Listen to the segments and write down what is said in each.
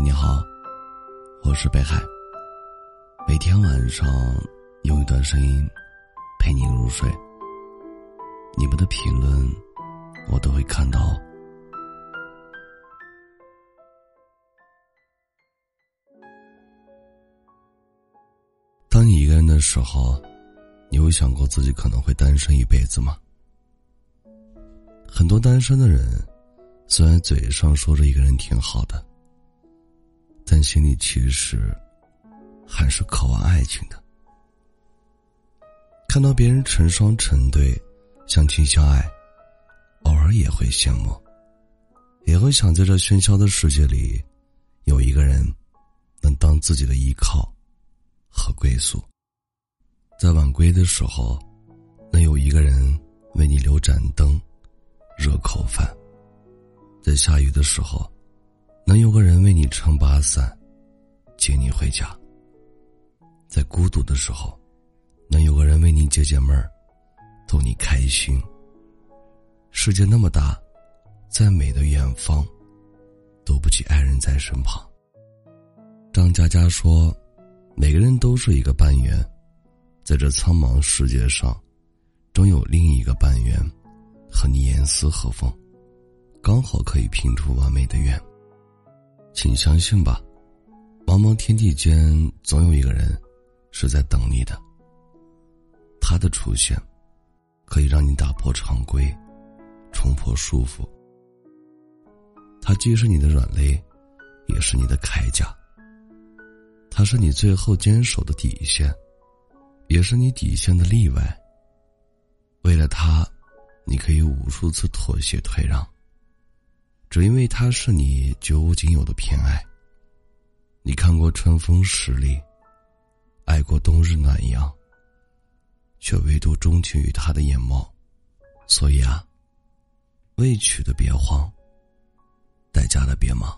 你好，我是北海。每天晚上用一段声音陪你入睡。你们的评论我都会看到。当你一个人的时候，你有想过自己可能会单身一辈子吗？很多单身的人，虽然嘴上说着一个人挺好的，心里其实还是渴望爱情的。看到别人成双成对、相亲相爱，偶尔也会羡慕，也会想在这喧嚣的世界里，有一个人能当自己的依靠和归宿。在晚归的时候，能有一个人为你留盏灯。热口饭，在下雨的时候，能有个人为你撑把伞，你回家。在孤独的时候，能有个人为你解解闷儿，逗你开心。世界那么大，再美的远方，都不及爱人在身旁。张嘉佳说：“每个人都是一个半圆，在这苍茫世界上，总有另一个半圆。”和你严丝合缝，刚好可以拼出完美的圆。请相信吧，茫茫天地间，总有一个人是在等你的。他的出现，可以让你打破常规，冲破束缚。他既是你的软肋，也是你的铠甲。他是你最后坚守的底线，也是你底线的例外。为了他。你可以无数次妥协退让，只因为他是你绝无仅有的偏爱。你看过春风十里，爱过冬日暖阳，却唯独钟情于他的眼眸。所以啊，未娶的别慌，待嫁的别忙。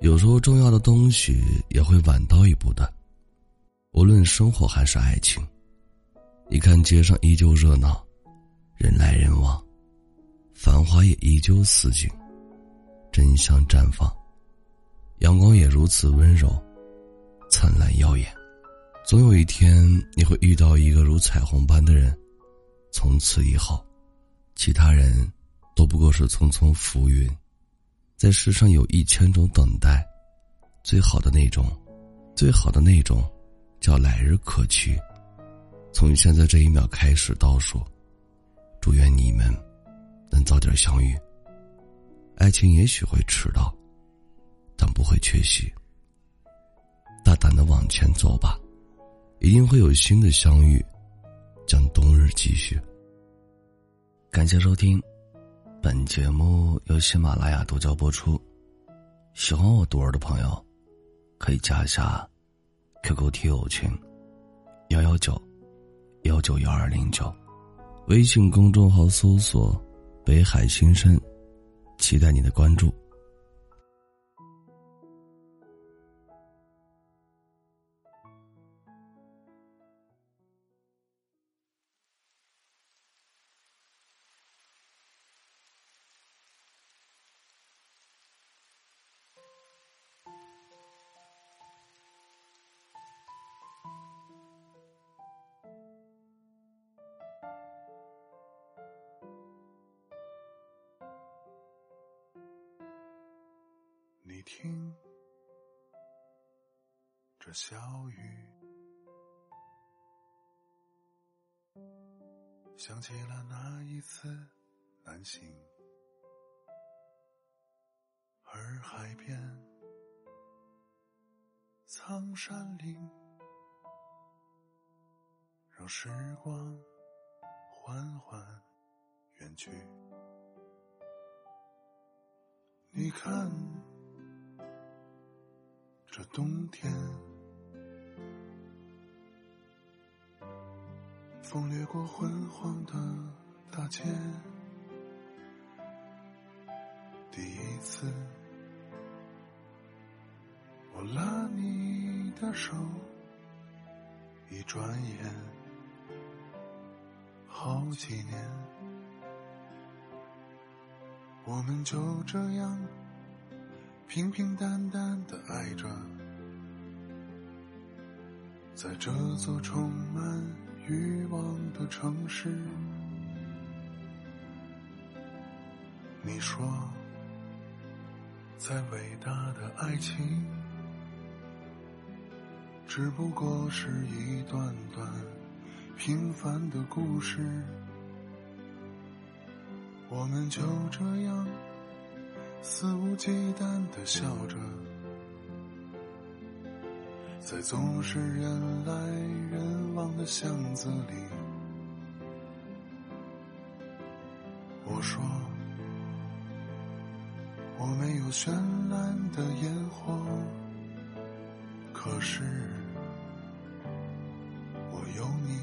有时候重要的东西也会晚到一步的，无论生活还是爱情。你看街上依旧热闹。人来人往，繁华也依旧似锦，真相绽放，阳光也如此温柔，灿烂耀眼。总有一天，你会遇到一个如彩虹般的人，从此以后，其他人都不过是匆匆浮云。在世上有一千种等待，最好的那种，最好的那种，叫来日可期。从现在这一秒开始倒数。祝愿你们能早点相遇。爱情也许会迟到，但不会缺席。大胆的往前走吧，一定会有新的相遇，将冬日继续。感谢收听，本节目由喜马拉雅独家播出。喜欢我独儿的朋友，可以加一下 QQ 听友群：幺幺九幺九幺二零九。微信公众号搜索“北海新生”，期待你的关注。你听，这小雨，想起了那一次南行，而海边，苍山岭，让时光缓缓远去。你看。这冬天，风掠过昏黄的大街，第一次，我拉你的手，一转眼，好几年，我们就这样。平平淡淡的爱着，在这座充满欲望的城市。你说，再伟大的爱情，只不过是一段段平凡的故事。我们就这样肆无忌惮的笑着，在总是人来人往的巷子里。我说，我没有绚烂的烟火，可是我有你。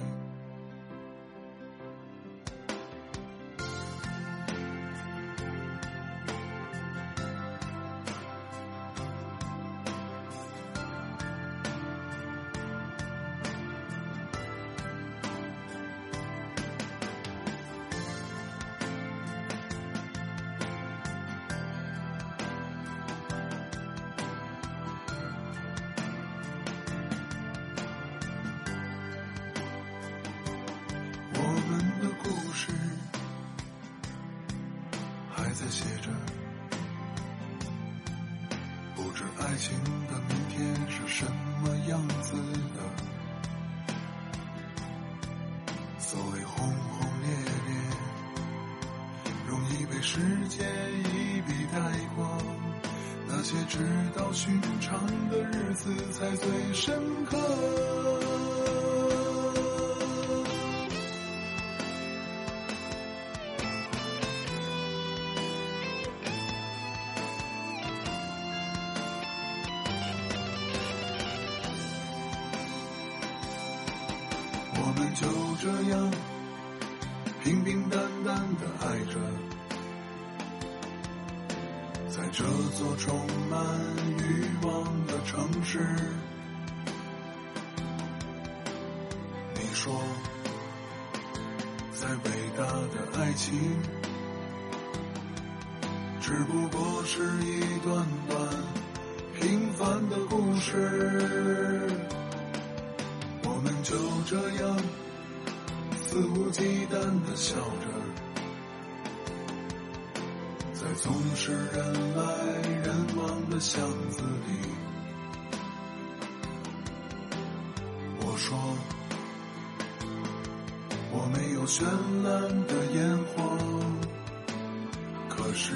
爱情的明天是什么样子的。所谓轰轰烈烈，容易被时间一笔带过。那些直到寻常的日子才最深刻。我们就这样平平淡淡的爱着，在这座充满欲望的城市。你说，再伟大的爱情，只不过是一段段平凡的故事。我们就这样肆无忌惮的笑着，在总是人来人往的巷子里。我说，我没有绚烂的烟火，可是。